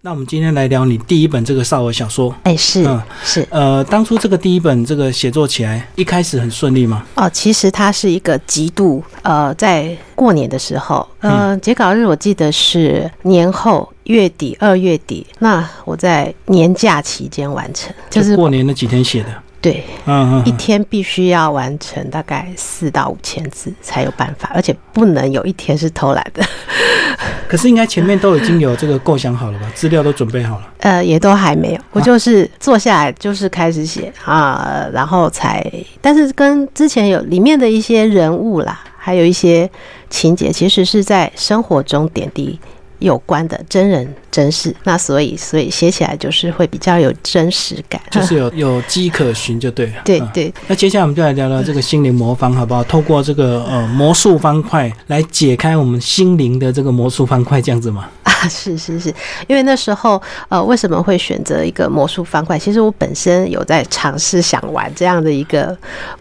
那我们今天来聊你第一本这个少儿小说。哎，是嗯是呃，当初这个第一本这个写作起来，一开始很顺利吗？哦，其实它是一个极度呃，在过年的时候，呃，截稿日我记得是年后月底二月底，那我在年假期间完成，就是过年那几天写的。对。一天必须要完成大概四到五千字才有办法，而且不能有一天是偷懒的，可是应该前面都已经有这个 构想好了吧？资料都准备好了。呃，也都还没有，我就是坐下来就是开始写啊，然后才，但是跟之前有里面的一些人物啦，还有一些情节，其实是在生活中点滴有关的真人真事，那所以所以写起来就是会比较有真实感，就是有有迹可循就对了。嗯对对，那接下来我们就来聊聊这个心灵魔方，好不好？透过这个呃魔术方块来解开我们心灵的这个魔术方块，这样子吗？啊，是是是，因为那时候呃，为什么会选择一个魔术方块？其实我本身有在尝试想玩这样的一个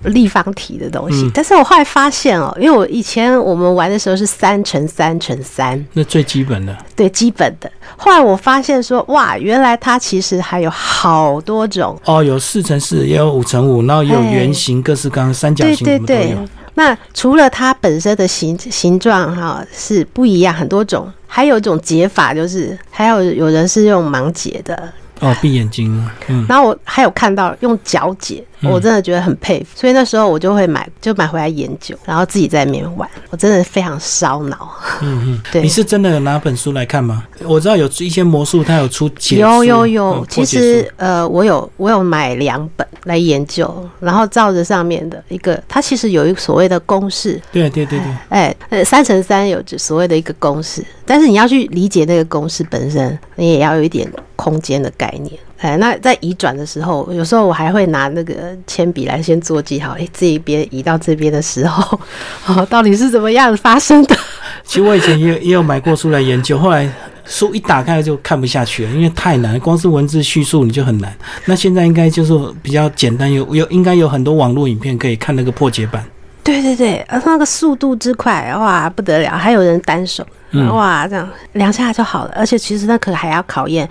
立方体的东西，嗯但是我后来发现哦，因为我以前我们玩的时候是三乘三乘三，那最基本的。对基本的。后来我发现说，哇，原来它其实还有好多种。哦，有四乘四，也有五乘五，然后也有圆形、各式各样、三角形，对对什么都有。，那除了它本身的形形状哈是不一样，很多种，还有一种解法就是，还有有人是用盲解的，哦，闭眼睛，嗯，然后我还有看到用脚解，嗯我真的觉得很佩服，所以那时候我就会买，就买回来研究，然后自己在里面玩，我真的非常烧脑。嗯嗯，对。你是真的有拿本书来看吗？我知道有一些魔术，它有出解有有有，嗯其实呃，我有我有买两本来研究，然后照着上面的一个，它其实有一个所谓的公式，对对对对，哎，呃，三乘三有所谓的一个公式，但是你要去理解那个公式本身，你也要有一点空间的概念。哎，那在移转的时候，有时候我还会拿那个铅笔来先做记号。哎，这一边移到这边的时候，哦，到底是怎么样发生的？其实我以前也有也有买过书来研究，后来书一打开就看不下去了，因为太难，光是文字叙述你就很难。那现在应该就是比较简单，有有应该有很多网络影片可以看那个破解版。对对对，呃那个速度之快，哇，不得了！还有人单手，嗯哇，这样两下就好了。而且其实那可还要考验，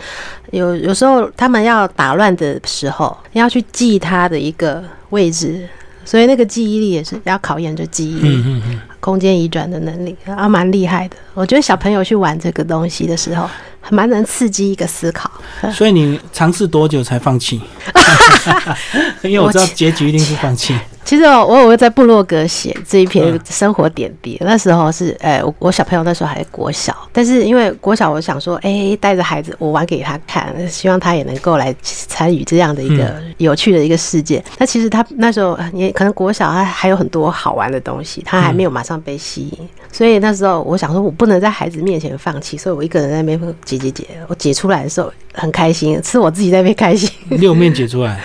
有有时候他们要打乱的时候，你要去记他的一个位置，所以那个记忆力也是要考验这记忆力、嗯嗯嗯，空间移转的能力，啊，蛮厉害的。我觉得小朋友去玩这个东西的时候，还蛮能刺激一个思考。所以你尝试多久才放弃？因为我知道结局一定是放弃。其实我我有在部落格写这一篇嗯生活点滴，那时候是，哎，我我小朋友那时候还国小，但是因为国小，我想说，哎、带着孩子我玩给他看，希望他也能够来参与这样的一个有趣的一个世界。那其实他那时候也可能国小，他还有很多好玩的东西，他还没有马上被吸引，所以那时候我想说，我不能在孩子面前放弃，所以我一个人在那边解解解，我解出来的时候很开心，是我自己在那边开心。六面解出来，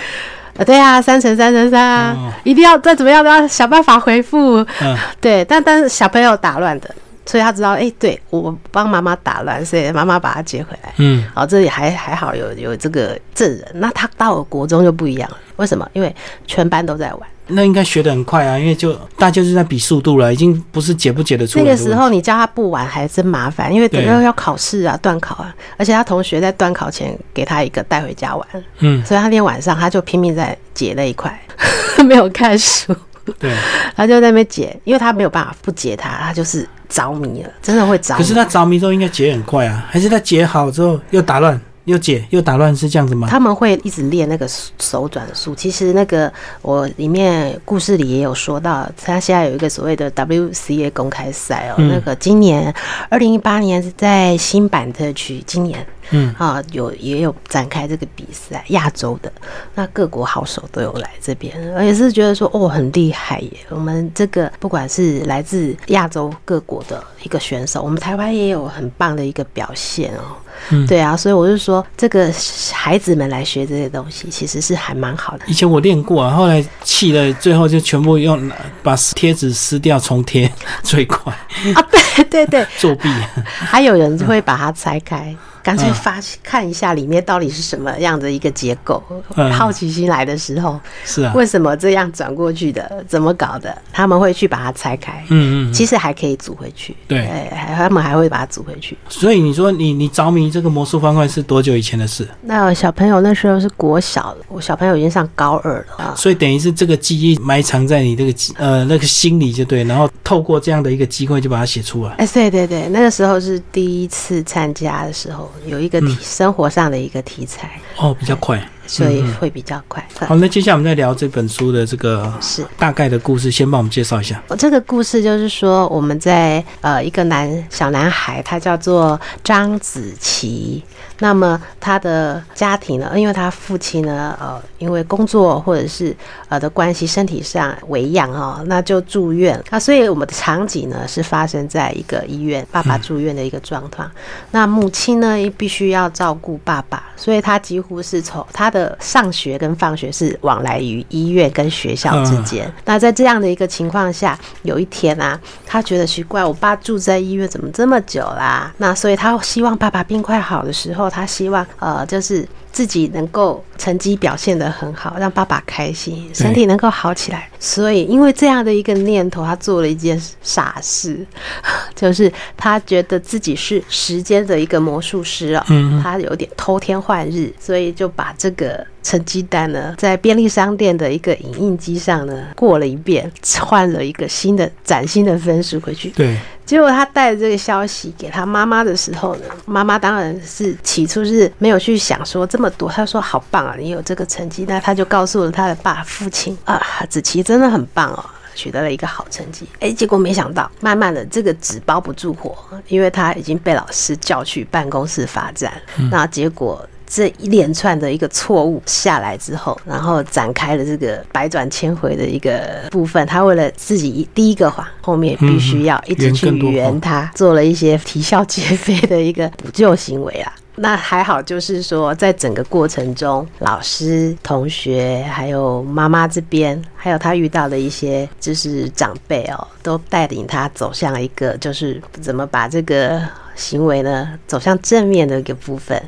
呃，对啊，三乘三乘三啊，哦一定要再怎么样都要想办法回复。嗯，对，但但是小朋友打乱的，所以他知道，哎、对我帮妈妈打乱，所以妈妈把他接回来。嗯，哦，这里还还好有有这个证人，那他到了国中就不一样了。为什么？因为全班都在玩。那应该学得很快啊，因为就大家就是在比速度了，已经不是解不解得出来。那个时候你叫他不玩还真麻烦，因为等对到要考试啊、断考啊，而且他同学在断考前给他一个带回家玩，嗯，所以他那天晚上他就拼命在解那一块，没有看书。对。他就在那边解，因为他没有办法不解他，他就是着迷了，真的会着迷。可是他着迷之后应该解很快啊，还是他解好之后又打乱，又解又打乱，是这样子吗？他们会一直练那个手转速。其实那个我里面故事里也有说到，他现在有一个所谓的 WCA 公开赛哦，嗯那个今年二零一八年是在新版特区，今年嗯啊有也有展开这个比赛，亚洲的那各国好手都有来这边，而且是觉得说哦很厉害耶。我们这个不管是来自亚洲各国的一个选手，我们台湾也有很棒的一个表现哦。嗯对啊，所以我就说，这个孩子们来学这些东西，其实是还蛮好的。以前我练过啊，后来气了，最后就全部用把贴纸撕掉重贴 最快，啊，对对对，作弊。还有人会把它拆开，干脆发看一下里面到底是什么样的一个结构。嗯好奇心来的时候，是啊，为什么这样转过去的？怎么搞的？他们会去把它拆开。嗯嗯，其实还可以组回去，对哎，还他们还会把它组回去。所以你说你你着迷这个魔术方块是多久以前的事？那小朋友那时候是国小了，我小朋友已经上高二了啊。所以等于是这个记忆埋藏在你这个记呃那个心里就对，然后透过这样的一个机会就把它写出来。哎，对对对，那个时候是第一次参加的时候，有一个题、生活上的一个题材，哦，比较快。所以会比较快。好，那接下来我们再聊这本书的这个是大概的故事，先帮我们介绍一下。我这个故事就是说，我们在呃一个男小男孩，他叫做张子琪。那么他的家庭呢，因为他父亲呢，呃，因为工作或者是呃的关系，身体上为恙哦，那就住院啊。所以我们的场景呢是发生在一个医院，爸爸住院的一个状况。那母亲呢必须要照顾爸爸，所以他几乎是从他的上学跟放学是往来于医院跟学校之间。那在这样的一个情况下，有一天啊，他觉得奇怪，我爸住在医院怎么这么久啦？那所以他希望爸爸病快好的时候，他希望呃就是。自己能够成绩表现得很好，让爸爸开心，身体能够好起来。所以，因为这样的一个念头，他做了一件傻事，就是他觉得自己是时间的一个魔术师啊、嗯他有点偷天换日，所以就把这个成绩单呢，在便利商店的一个影印机上呢过了一遍，换了一个新的崭新的分数回去。对，结果他带着这个消息给他妈妈的时候呢，妈妈当然是起初是没有去想说这么多，他说好棒啊，你有这个成绩，那他就告诉了他的爸父亲啊，子琪真的很棒哦。取得了一个好成绩，哎，结果没想到，慢慢的这个纸包不住火，因为他已经被老师叫去办公室罚站，那结果。这一连串的一个错误下来之后，然后展开了这个百转千回的一个部分。他为了自己第一个谎，后面必须要一直去圆他，做了一些啼笑皆非的一个补救行为啊。那还好，就是说，在整个过程中，老师、同学，还有妈妈这边，还有他遇到的一些就是长辈哦，都带领他走向一个，就是怎么把这个行为呢走向正面的一个部分。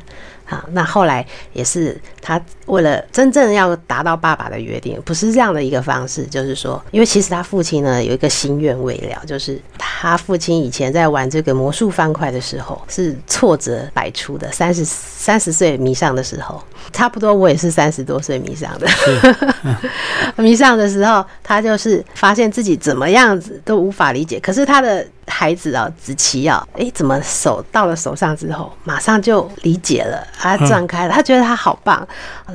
好，那后来也是他为了真正要达到爸爸的约定，不是这样的一个方式，就是说，因为其实他父亲呢有一个心愿未了，就是他父亲以前在玩这个魔术方块的时候是挫折百出的，三十三十岁迷上的时候，差不多我也是三十多岁迷上的，迷上的时候，他就是发现自己怎么样子都无法理解，可是他的。孩子啊，子琪啊，诶，怎么手到了手上之后，马上就理解了，他转开了，他觉得他好棒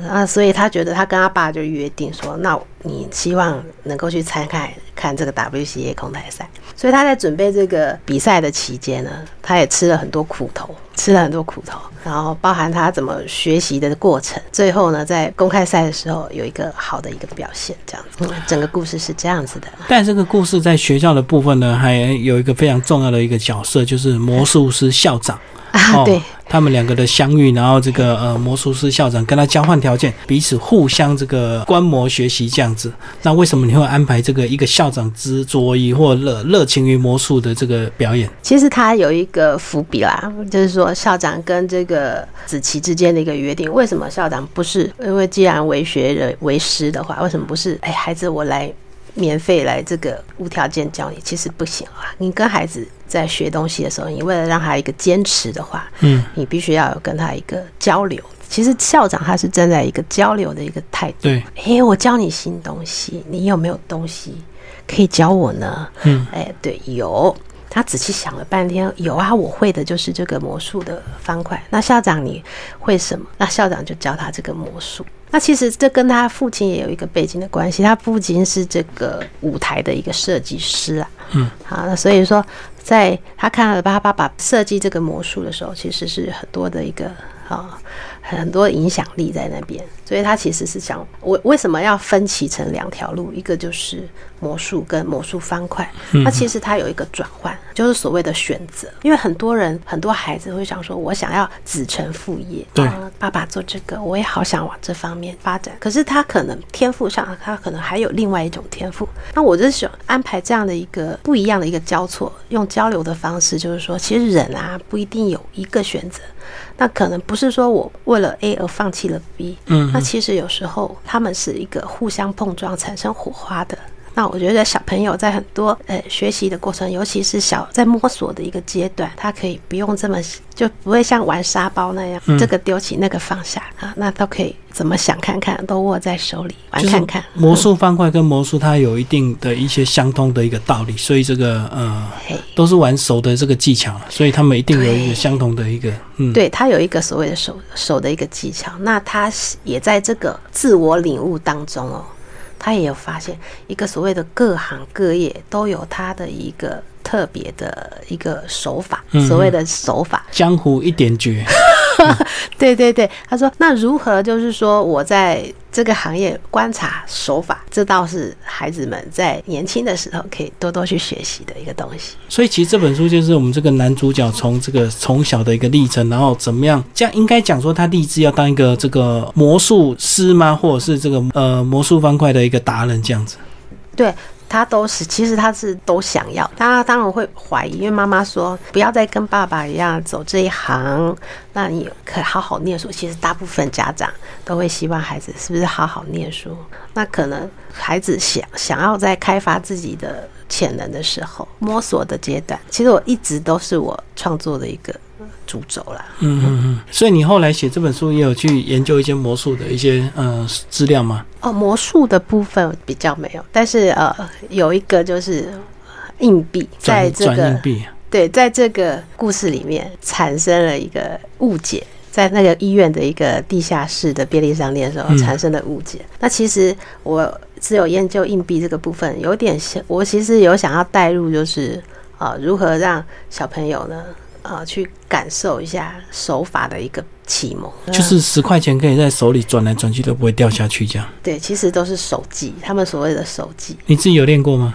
啊，所以他觉得他跟他爸就约定说，那你希望能够去参看看这个 WCA 空台赛，所以他在准备这个比赛的期间呢，他也吃了很多苦头，吃了很多苦头，然后包含他怎么学习的过程，最后呢，在公开赛的时候有一个好的一个表现，这样子，整个故事是这样子的。但这个故事在学校的部分呢，还有一个非常重要的一个角色，就是魔术师校长。啊，对，他们两个的相遇，然后这个呃魔术师校长跟他交换条件，彼此互相这个观摩学习这样子。那为什么你会安排这个一个校长执着于或热热情于魔术的这个表演？其实他有一个伏笔啦，就是说校长跟这个子琪之间的一个约定。为什么校长不是？因为既然为学人为师的话，为什么不是？哎，孩子，我来。免费来这个无条件教你，其实不行啊！你跟孩子在学东西的时候，你为了让他一个坚持的话，嗯，你必须要有跟他一个交流。其实校长他是站在一个交流的一个态度。对，哎，我教你新东西，你有没有东西可以教我呢？嗯，哎，对，有。他仔细想了半天，有啊，我会的就是这个魔术的方块。那校长你会什么？那校长就教他这个魔术。那其实这跟他父亲也有一个背景的关系，他父亲是这个舞台的一个设计师啊。嗯，好，那所以说，在他看到他爸爸设计这个魔术的时候，其实是很多的一个啊很多影响力在那边。所以他其实是想，我为什么要分歧成两条路？一个就是魔术跟魔术方块。那其实它有一个转换，就是所谓的选择。因为很多人很多孩子会想说，我想要子承父业，对，爸爸做这个，我也好想往这方面发展。可是他可能天赋上，他可能还有另外一种天赋。那我就想安排这样的一个不一样的一个交错，用交流的方式，就是说，其实人啊不一定有一个选择。那可能不是说我为了 A 而放弃了 B，嗯其实有时候他们是一个互相碰撞产生火花的。那我觉得小朋友在很多呃学习的过程，尤其是小在摸索的一个阶段，他可以不用这么就不会像玩沙包那样，嗯。这个丢起那个放下啊，那都可以怎么想看看，都握在手里玩看看。魔术方块跟魔术它有一定的一些相通的一个道理，所以这个呃嘿，都是玩手的这个技巧，所以他们一定有一个相同的一个嗯，对他有一个所谓的手手的一个技巧，那他也在这个自我领悟当中哦，他也有发现一个所谓的各行各业都有他的一个特别的一个手法，嗯所谓的手法。江湖一点绝，对对对，他说那如何就是说我在这个行业观察手法，这倒是孩子们在年轻的时候可以多多去学习的一个东西。所以其实这本书就是我们这个男主角从这个从小的一个历程，然后怎么样，这样应该讲说他立志要当一个这个魔术师吗，或者是这个呃魔术方块的一个达人这样子。对他都是，其实他是都想要，他当然会怀疑，因为妈妈说不要再跟爸爸一样走这一行，那你可好好念书。其实大部分家长都会希望孩子是不是好好念书。那可能孩子想想要在开发自己的潜能的时候，摸索的阶段，其实我一直都是我创作的一个主轴啦。嗯嗯嗯。所以你后来写这本书也有去研究一些魔术的一些呃资料吗？哦，魔术的部分比较没有，但是呃，有一个就是硬币，在这个硬币。对，在这个故事里面产生了一个误解，在那个医院的一个地下室的便利商店的时候嗯产生的误解。那其实我只有研究硬币这个部分，有点像我其实有想要带入，就是呃如何让小朋友呢呃去感受一下手法的一个启蒙，就是十块钱可以在手里转来转去都不会掉下去，这样。对，其实都是手技，他们所谓的手技，你自己有练过吗？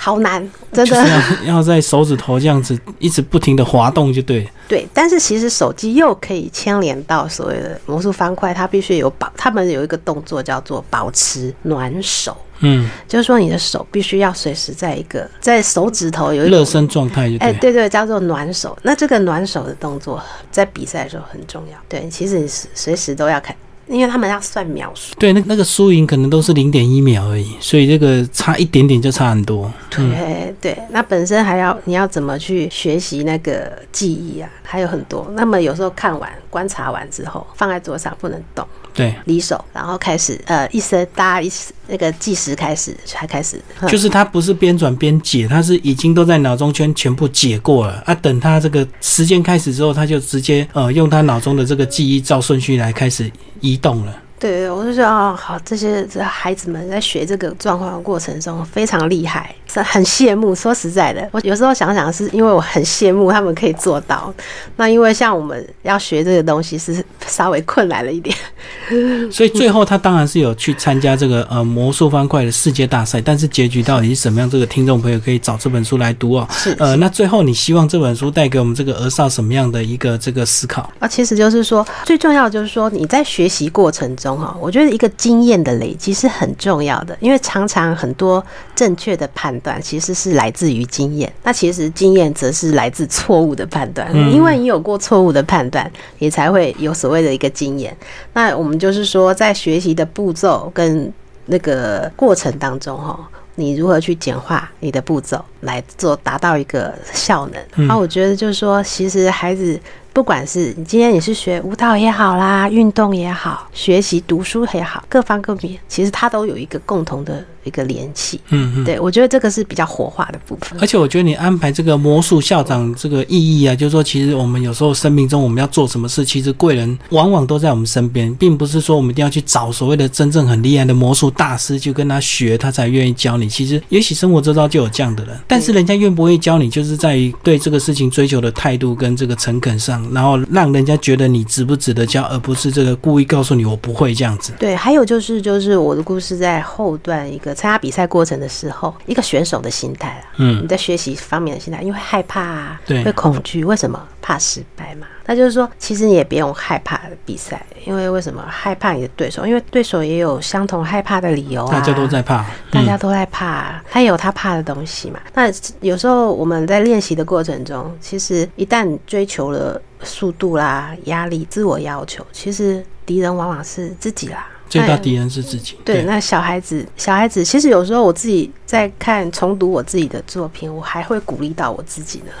好难，真就是的。要要在手指头这样子一直不停的滑动就对。对，但是其实手机又可以牵连到所谓的魔术方块，它必须有保，他们有一个动作叫做保持暖手，嗯，就是说你的手必须要随时在一个在手指头有一种。热身状态哎，了。对对，叫做暖手。那这个暖手的动作在比赛的时候很重要。对，其实你随随时都要看，因为他们要算秒数。对，那那个输赢可能都是零点一秒而已，所以这个差一点点就差很多。对对，那本身还要你要怎么去学习那个记忆啊，还有很多。那么有时候看完观察完之后，放在桌上不能动。对，离手，然后开始呃一声大家一那个计时开始才开始，嗯就是他不是边转边解，他是已经都在脑中圈全部解过了啊。等他这个时间开始之后，他就直接呃用他脑中的这个记忆照顺序来开始移动了。对，我就说啊，好，这些这孩子们在学这个状况的过程中非常厉害，很羡慕。说实在的，我有时候想想，是因为我很羡慕他们可以做到。那因为像我们要学这个东西是稍微困难了一点。所以最后他当然是有去参加这个呃魔术方块的世界大赛，但是结局到底是什么样？这个听众朋友可以找这本书来读哦。是呃，那最后你希望这本书带给我们这个儿少什么样的一个这个思考？啊，其实就是说，最重要的就是说，你在学习过程中哈，我觉得一个经验的累积是很重要的，因为常常很多正确的判断其实是来自于经验，那其实经验则是来自错误的判断，嗯因为你有过错误的判断，你才会有所谓的一个经验。那我们就是说，在学习的步骤跟那个过程当中哈。你如何去简化你的步骤来做达到一个效能？嗯啊，我觉得就是说，其实孩子不管是你今天你是学舞蹈也好啦，运动也好，学习读书也好，各方各面，其实它都有一个共同的一个联系。嗯嗯。对我觉得这个是比较活化的部分。而且我觉得你安排这个魔术校长这个意义啊，就是说，其实我们有时候生命中我们要做什么事，其实贵人往往都在我们身边，并不是说我们一定要去找所谓的真正很厉害的魔术大师去跟他学，他才愿意教你。其实也许生活周遭就有这样的人，但是人家愿不愿意教你，就是在于对这个事情追求的态度跟这个诚恳上，然后让人家觉得你值不值得教，而不是这个故意告诉你我不会这样子。对，还有就是就是我的故事在后段一个参加比赛过程的时候，一个选手的心态啊，嗯你在学习方面的心态，因为害怕啊，对会恐惧，为什么怕失败嘛？那就是说，其实你也不用害怕比赛，因为为什么害怕你的对手？因为对手也有相同害怕的理由啊，大家都在怕，嗯、大家都在怕，他也有他怕的东西嘛。那有时候我们在练习的过程中，其实一旦追求了速度啦、压力、自我要求，其实敌人往往是自己啦。最大敌人是自己。对，那小孩子，小孩子，其实有时候我自己在看重读我自己的作品，我还会鼓励到我自己呢。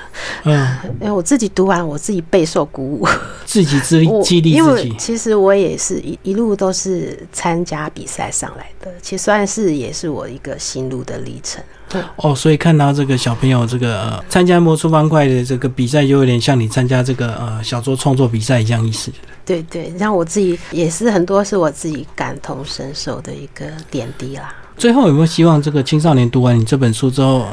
嗯，因为我自己读完，我自己备受鼓舞，自己激励自己。其实我也是一一路都是参加比赛上来的，其实算是也是我一个心路的历程。哦，所以看到这个小朋友这个呃参加魔术方块的这个比赛，就有点像你参加这个呃小说创作比赛一样意思。对对，让我自己也是很多是我自己感同身受的一个点滴啦。最后有没有希望这个青少年读完你这本书之后，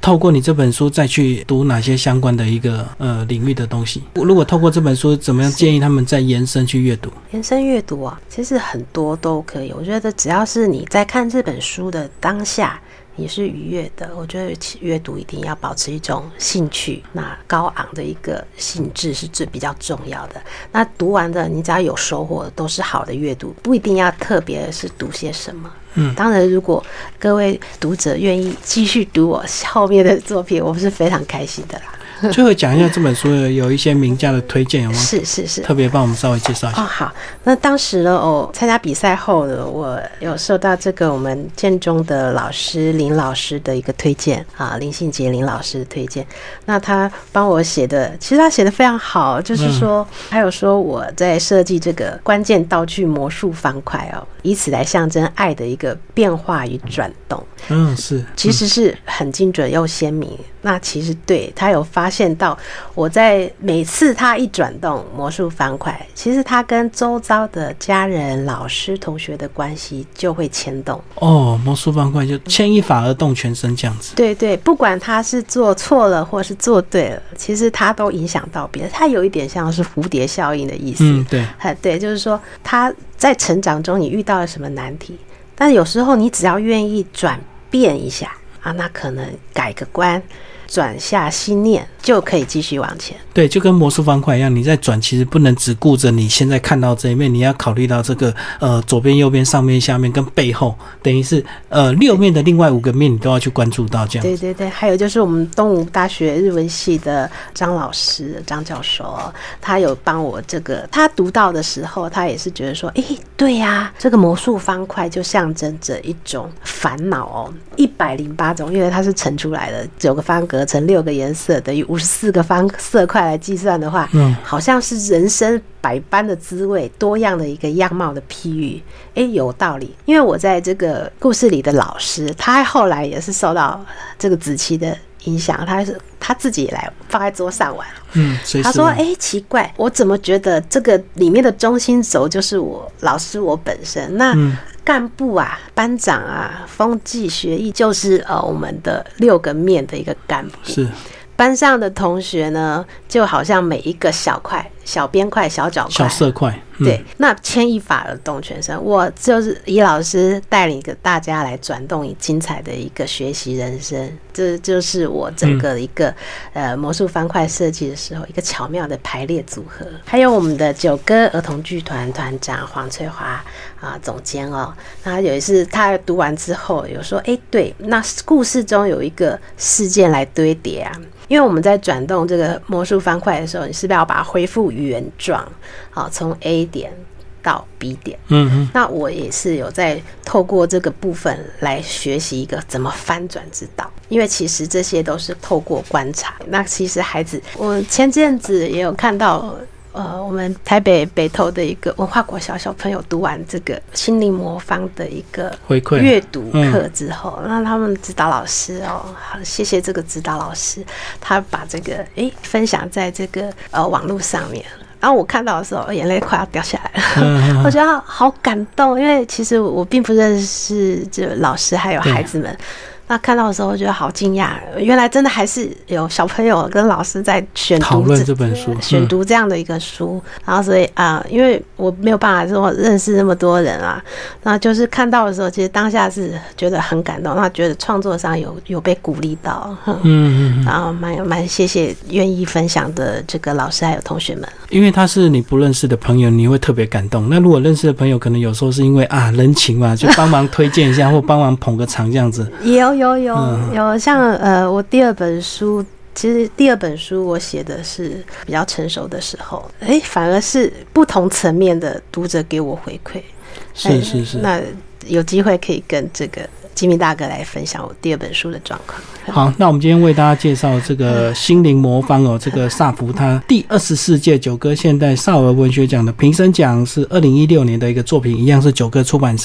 透过你这本书再去读哪些相关的一个呃领域的东西？如果透过这本书，怎么样建议他们再延伸去阅读？延伸阅读啊，其实很多都可以。我觉得只要是你在看这本书的当下。也是愉悦的，我觉得阅读一定要保持一种兴趣，那高昂的一个兴致是最比较重要的。那读完的，你只要有收获，都是好的阅读，不一定要特别是读些什么。嗯，当然，如果各位读者愿意继续读我后面的作品，我是非常开心的啦。最后讲一下这本书有一些名家的推荐有吗？是是是，特别帮我们稍微介绍一下。哦，好。那当时呢，我参加比赛后呢，我有受到这个我们建中的老师林老师的一个推荐啊，林信杰林老师的推荐。那他帮我写的，其实他写的非常好，就是说，还有说我在设计这个关键道具魔术方块哦，以此来象征爱的一个变化与转动。嗯，是，其实是很精准又鲜明。那其实对他有发现到，我在每次他一转动魔术方块，其实他跟周遭的家人、老师、同学的关系就会牵动。哦，魔术方块就牵一发而动全身这样子。对对，不管他是做错了或是做对了，其实他都影响到别人。他有一点像是蝴蝶效应的意思。嗯，对，对，就是说他在成长中你遇到了什么难题，但有时候你只要愿意转变一下啊，那可能改个观。转下心念就可以继续往前。对，就跟魔术方块一样，你在转，其实不能只顾着你现在看到这一面，你要考虑到这个呃左边、右边、上面、下面跟背后，等于是呃六面的另外五个面，你都要去关注到这样。对对对，还有就是我们东吴大学日文系的张老师张教授，他有帮我这个，他读到的时候，他也是觉得说，哎，对呀，这个魔术方块就象征着一种烦恼哦，一百零八种，因为它是乘出来的九个方格。乘六个颜色等于五十四个方色块来计算的话，嗯，好像是人生百般的滋味，多样的一个样貌的譬喻。哎，有道理。因为我在这个故事里的老师，他后来也是受到这个子期的影响，他是他自己来放在桌上玩。嗯，他说：“哎，奇怪，我怎么觉得这个里面的中心轴就是我老师我本身？那。”干部啊，班长啊，风纪学艺就是呃我们的六个面的一个干部。是班上的同学呢，就好像每一个小块、小边块、小角块、小色块。对，那牵一发而动全身，我就是以老师带领个大家来转动，以精彩的一个学习人生。这就是我整个一个呃魔术方块设计的时候一个巧妙的排列组合。还有我们的九歌儿童剧团团长黄翠华啊，总监哦，那有一次他读完之后有说，哎，对，那故事中有一个事件来堆叠啊。因为我们在转动这个魔术方块的时候，你是不是要把它恢复原状？好，从 A 点到 B 点。嗯嗯。那我也是有在透过这个部分来学习一个怎么翻转之道。因为其实这些都是透过观察。那其实孩子，我前阵子也有看到。呃，我们台北北投的一个文化国小小朋友读完这个心灵魔方的一个回馈。阅读课之后，那他们指导老师哦，好谢谢这个指导老师，他把这个诶分享在这个呃网络上面，然后我看到的时候，眼泪快要掉下来了，我觉得好感动，因为其实我并不认识这老师还有孩子们。那看到的时候，我觉得好惊讶，原来真的还是有小朋友跟老师在选讨论这本书，选读这样的一个书。然后所以啊，因为我没有办法说认识那么多人啊，那就是看到的时候，其实当下是觉得很感动，那觉得创作上有有被鼓励到，嗯嗯，然后蛮蛮谢谢愿意分享的这个老师还有同学们。因为他是你不认识的朋友，你会特别感动。那如果认识的朋友，可能有时候是因为啊人情嘛，就帮忙推荐一下或帮忙捧个场这样子。也有。有有有，像呃，我第二本书其实第二本书我写的是比较成熟的时候，哎，反而是不同层面的读者给我回馈。是是是。那有机会可以跟这个吉米大哥来分享我第二本书的状况。好，那我们今天为大家介绍这个心灵魔方哦，这个萨福他第二十四届九歌现代少儿文学奖的评审奖是二零一六年的一个作品，一样是九歌出版社。